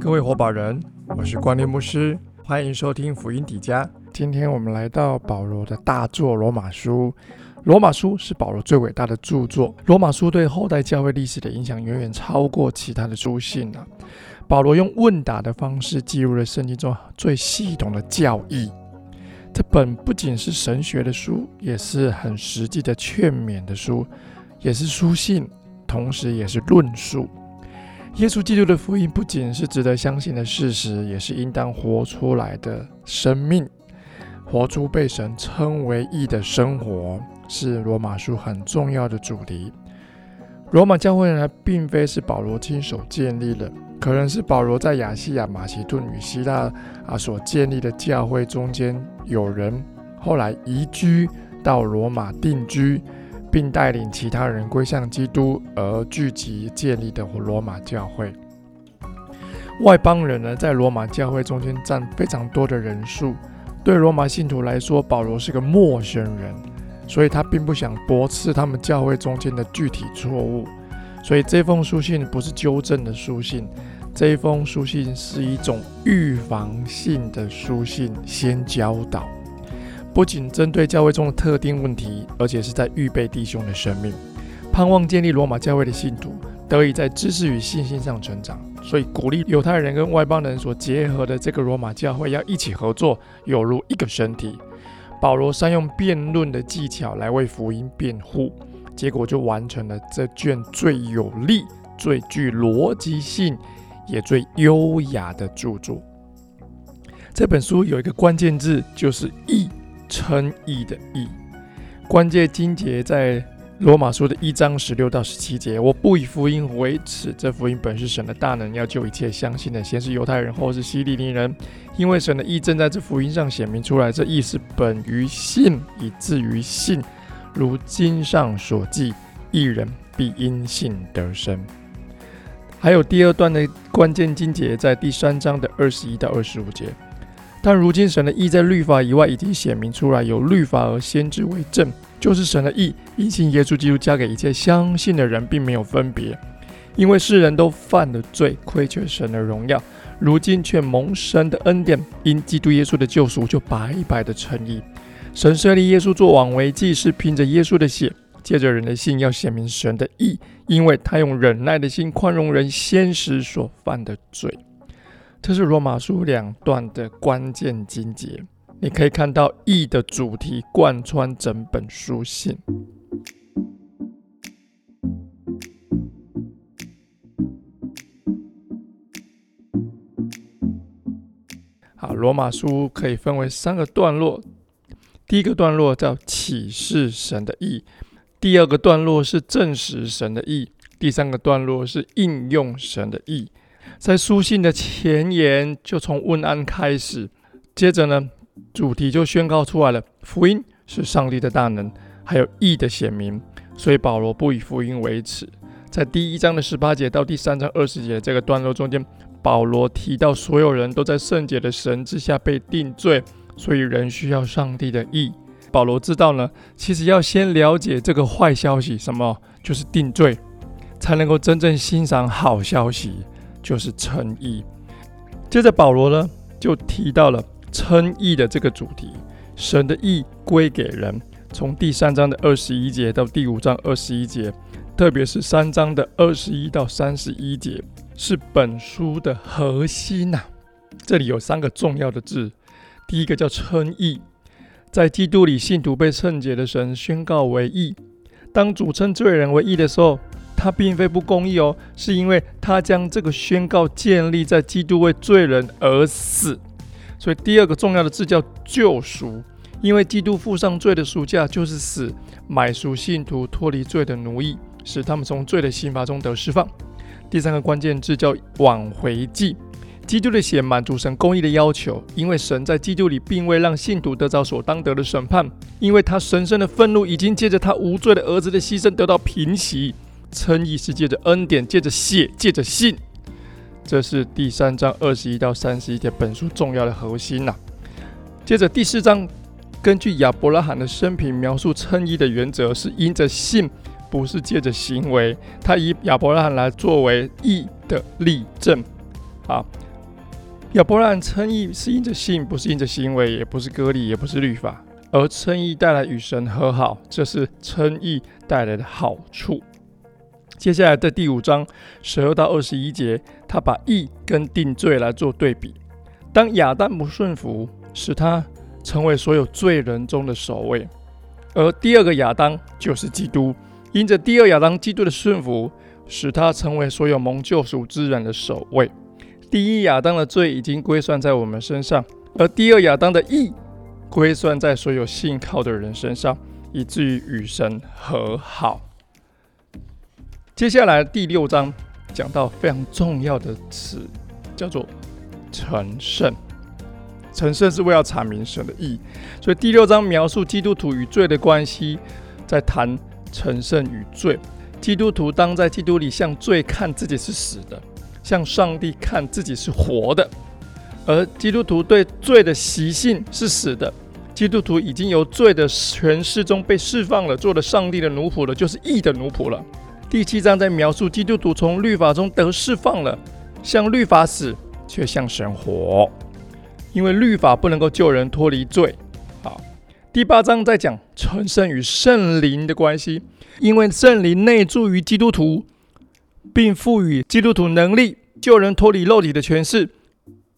各位火把人，我是关念牧师，欢迎收听福音底家。今天我们来到保罗的大作《罗马书》。《罗马书》是保罗最伟大的著作，《罗马书》对后代教会历史的影响远远超过其他的书信啊。保罗用问答的方式记录了圣经中最系统的教义。这本不仅是神学的书，也是很实际的劝勉的书，也是书信，同时也是论述。耶稣基督的福音不仅是值得相信的事实，也是应当活出来的生命，活出被神称为义的生活，是罗马书很重要的主题。罗马教会呢，并非是保罗亲手建立的，可能是保罗在亚细亚、马其顿与希腊啊所建立的教会中间有人后来移居到罗马定居。并带领其他人归向基督而聚集建立的罗马教会。外邦人呢，在罗马教会中间占非常多的人数。对罗马信徒来说，保罗是个陌生人，所以他并不想驳斥他们教会中间的具体错误。所以这封书信不是纠正的书信，这封书信是一种预防性的书信，先教导。不仅针对教会中的特定问题，而且是在预备弟兄的生命，盼望建立罗马教会的信徒得以在知识与信心上成长。所以鼓励犹太人跟外邦人所结合的这个罗马教会要一起合作，有如一个身体。保罗善用辩论的技巧来为福音辩护，结果就完成了这卷最有力、最具逻辑性也最优雅的著作。这本书有一个关键字，就是“义”。称义的义，关键经节在罗马书的一章十六到十七节。我不以福音为耻，这福音本是神的大能，要救一切相信的，先是犹太人，后是希利尼人。因为神的义正在这福音上显明出来，这义是本于信，以至于信。如经上所记，一人必因信得生。还有第二段的关键经节在第三章的二十一到二十五节。但如今神的意在律法以外已经显明出来，有律法而先知为证，就是神的意，因信耶稣基督加给一切相信的人，并没有分别，因为世人都犯了罪，亏缺神的荣耀，如今却蒙神的恩典，因基督耶稣的救赎，就白白的称义。神设立耶稣做王为祭，是凭着耶稣的血，借着人的信要显明神的意，因为他用忍耐的心宽容人先时所犯的罪。这是罗马书两段的关键经节，你可以看到义的主题贯穿整本书信。好，罗马书可以分为三个段落，第一个段落叫启示神的意，第二个段落是证实神的意，第三个段落是应用神的意。在书信的前言就从问安开始，接着呢，主题就宣告出来了：福音是上帝的大能，还有义的显明。所以保罗不以福音为耻。在第一章的十八节到第三章二十节这个段落中间，保罗提到所有人都在圣洁的神之下被定罪，所以人需要上帝的意。保罗知道呢，其实要先了解这个坏消息，什么就是定罪，才能够真正欣赏好消息。就是称义。接着保罗呢，就提到了称义的这个主题。神的义归给人，从第三章的二十一节到第五章二十一节，特别是三章的二十一到三十一节，是本书的核心呐。这里有三个重要的字，第一个叫称义，在基督里信徒被圣洁的神宣告为义。当主称罪人为义的时候。他并非不公义哦，是因为他将这个宣告建立在基督为罪人而死。所以第二个重要的字叫救赎，因为基督付上罪的赎价就是死，买赎信徒脱离罪的奴役，使他们从罪的刑罚中得释放。第三个关键字叫挽回祭，基督的血满足神公义的要求，因为神在基督里并未让信徒得着所当得的审判，因为他神圣的愤怒已经借着他无罪的儿子的牺牲得到平息。称义是借着恩典，借着血，借着信，这是第三章二十一到三十一节本书重要的核心呐。接着第四章根据亚伯拉罕的生平描述称义的原则是因着信，不是借着行为。他以亚伯拉罕来作为义的例证。啊，亚伯拉罕称义是因着信，不是因着行为，也不是割礼，也不是律法。而称义带来与神和好，这是称义带来的好处。接下来的第五章十二到二十一节，他把义跟定罪来做对比。当亚当不顺服，使他成为所有罪人中的首位；而第二个亚当就是基督，因着第二亚当基督的顺服，使他成为所有蒙救赎之人的首位。第一亚当的罪已经归算在我们身上，而第二亚当的义。归算在所有信靠的人身上，以至于与神和好。接下来第六章讲到非常重要的词，叫做成圣。成圣是为了阐明神的意，所以第六章描述基督徒与罪的关系，在谈成圣与罪。基督徒当在基督里向罪看自己是死的，向上帝看自己是活的。而基督徒对罪的习性是死的。基督徒已经由罪的权势中被释放了，做了上帝的奴仆了，就是义的奴仆了。第七章在描述基督徒从律法中得释放了，向律法死，却向神活，因为律法不能够救人脱离罪。好，第八章在讲成圣与圣灵的关系，因为圣灵内住于基督徒，并赋予基督徒能力救人脱离肉体的权势。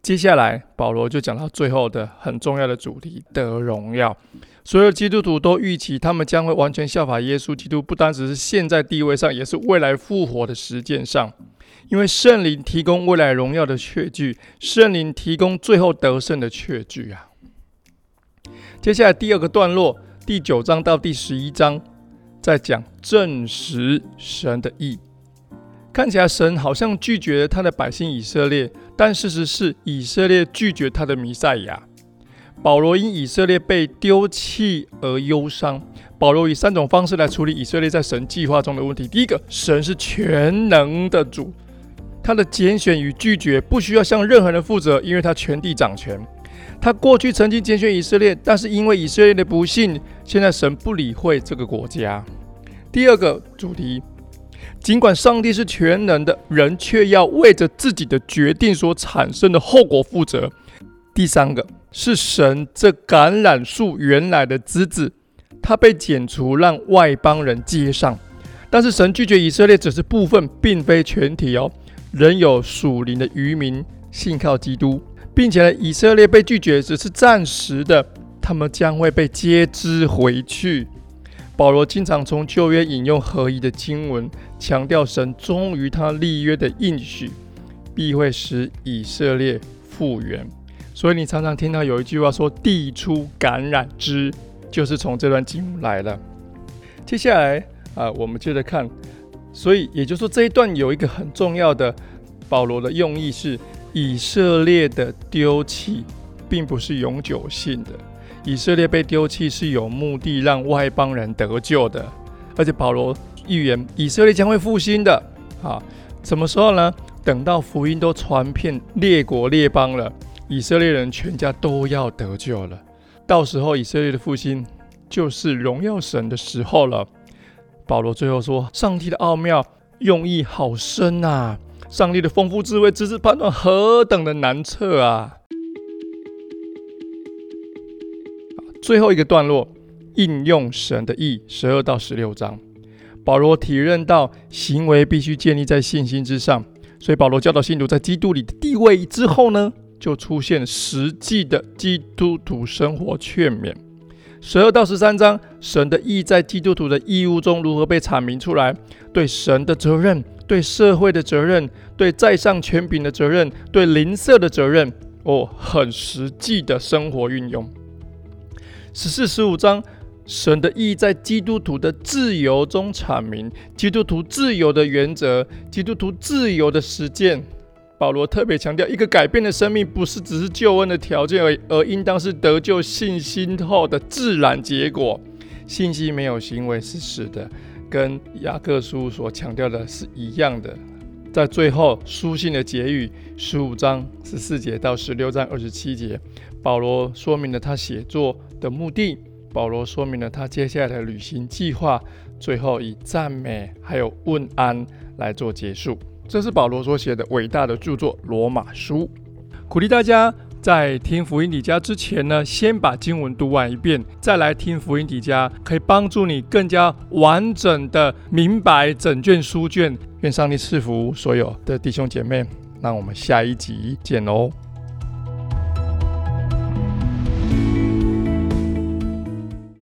接下来，保罗就讲到最后的很重要的主题——得荣耀。所有基督徒都预期他们将会完全效法耶稣基督，不单只是现在地位上，也是未来复活的实践上。因为圣灵提供未来荣耀的确据，圣灵提供最后得胜的确据啊。接下来第二个段落，第九章到第十一章，在讲证实神的意。看起来神好像拒绝他的百姓以色列，但事实是以色列拒绝他的弥赛亚。保罗因以色列被丢弃而忧伤。保罗以三种方式来处理以色列在神计划中的问题：第一个，神是全能的主，他的拣选与拒绝不需要向任何人负责，因为他全地掌权。他过去曾经拣选以色列，但是因为以色列的不幸，现在神不理会这个国家。第二个主题。尽管上帝是全能的，人却要为着自己的决定所产生的后果负责。第三个是神这橄榄树原来的枝子，它被剪除，让外邦人接上。但是神拒绝以色列，只是部分，并非全体哦。仍有属灵的渔民信靠基督，并且呢，以色列被拒绝只是暂时的，他们将会被接之回去。保罗经常从旧约引用合一的经文，强调神忠于他立约的应许，必会使以色列复原。所以你常常听到有一句话说“地出感染之”，就是从这段经文来的。接下来啊，我们接着看。所以也就是说，这一段有一个很重要的保罗的用意是：以色列的丢弃，并不是永久性的。以色列被丢弃是有目的，让外邦人得救的。而且保罗预言以色列将会复兴的。啊，什么时候呢？等到福音都传遍列国列邦了，以色列人全家都要得救了。到时候以色列的复兴就是荣耀神的时候了。保罗最后说：“上帝的奥妙用意好深啊！上帝的丰富智慧，知识判断何等的难测啊！”最后一个段落，应用神的意，十二到十六章，保罗体认到行为必须建立在信心之上，所以保罗教导信徒在基督里的地位之后呢，就出现实际的基督徒生活劝勉。十二到十三章，神的意在基督徒的义务中如何被阐明出来？对神的责任，对社会的责任，对在上权柄的责任，对邻舍的责任，哦，很实际的生活运用。十四、十五章，神的意在基督徒的自由中阐明，基督徒自由的原则，基督徒自由的实践。保罗特别强调，一个改变的生命不是只是救恩的条件而，而应当是得救信心后的自然结果。信心没有行为是死的，跟雅各书所强调的是一样的。在最后书信的结语，十五章十四节到十六章二十七节，保罗说明了他写作的目的，保罗说明了他接下来的旅行计划，最后以赞美还有问安来做结束。这是保罗所写的伟大的著作《罗马书》，鼓励大家。在听福音底家之前呢，先把经文读完一遍，再来听福音底家，可以帮助你更加完整的明白整卷书卷。愿上帝赐福所有的弟兄姐妹，那我们下一集见哦。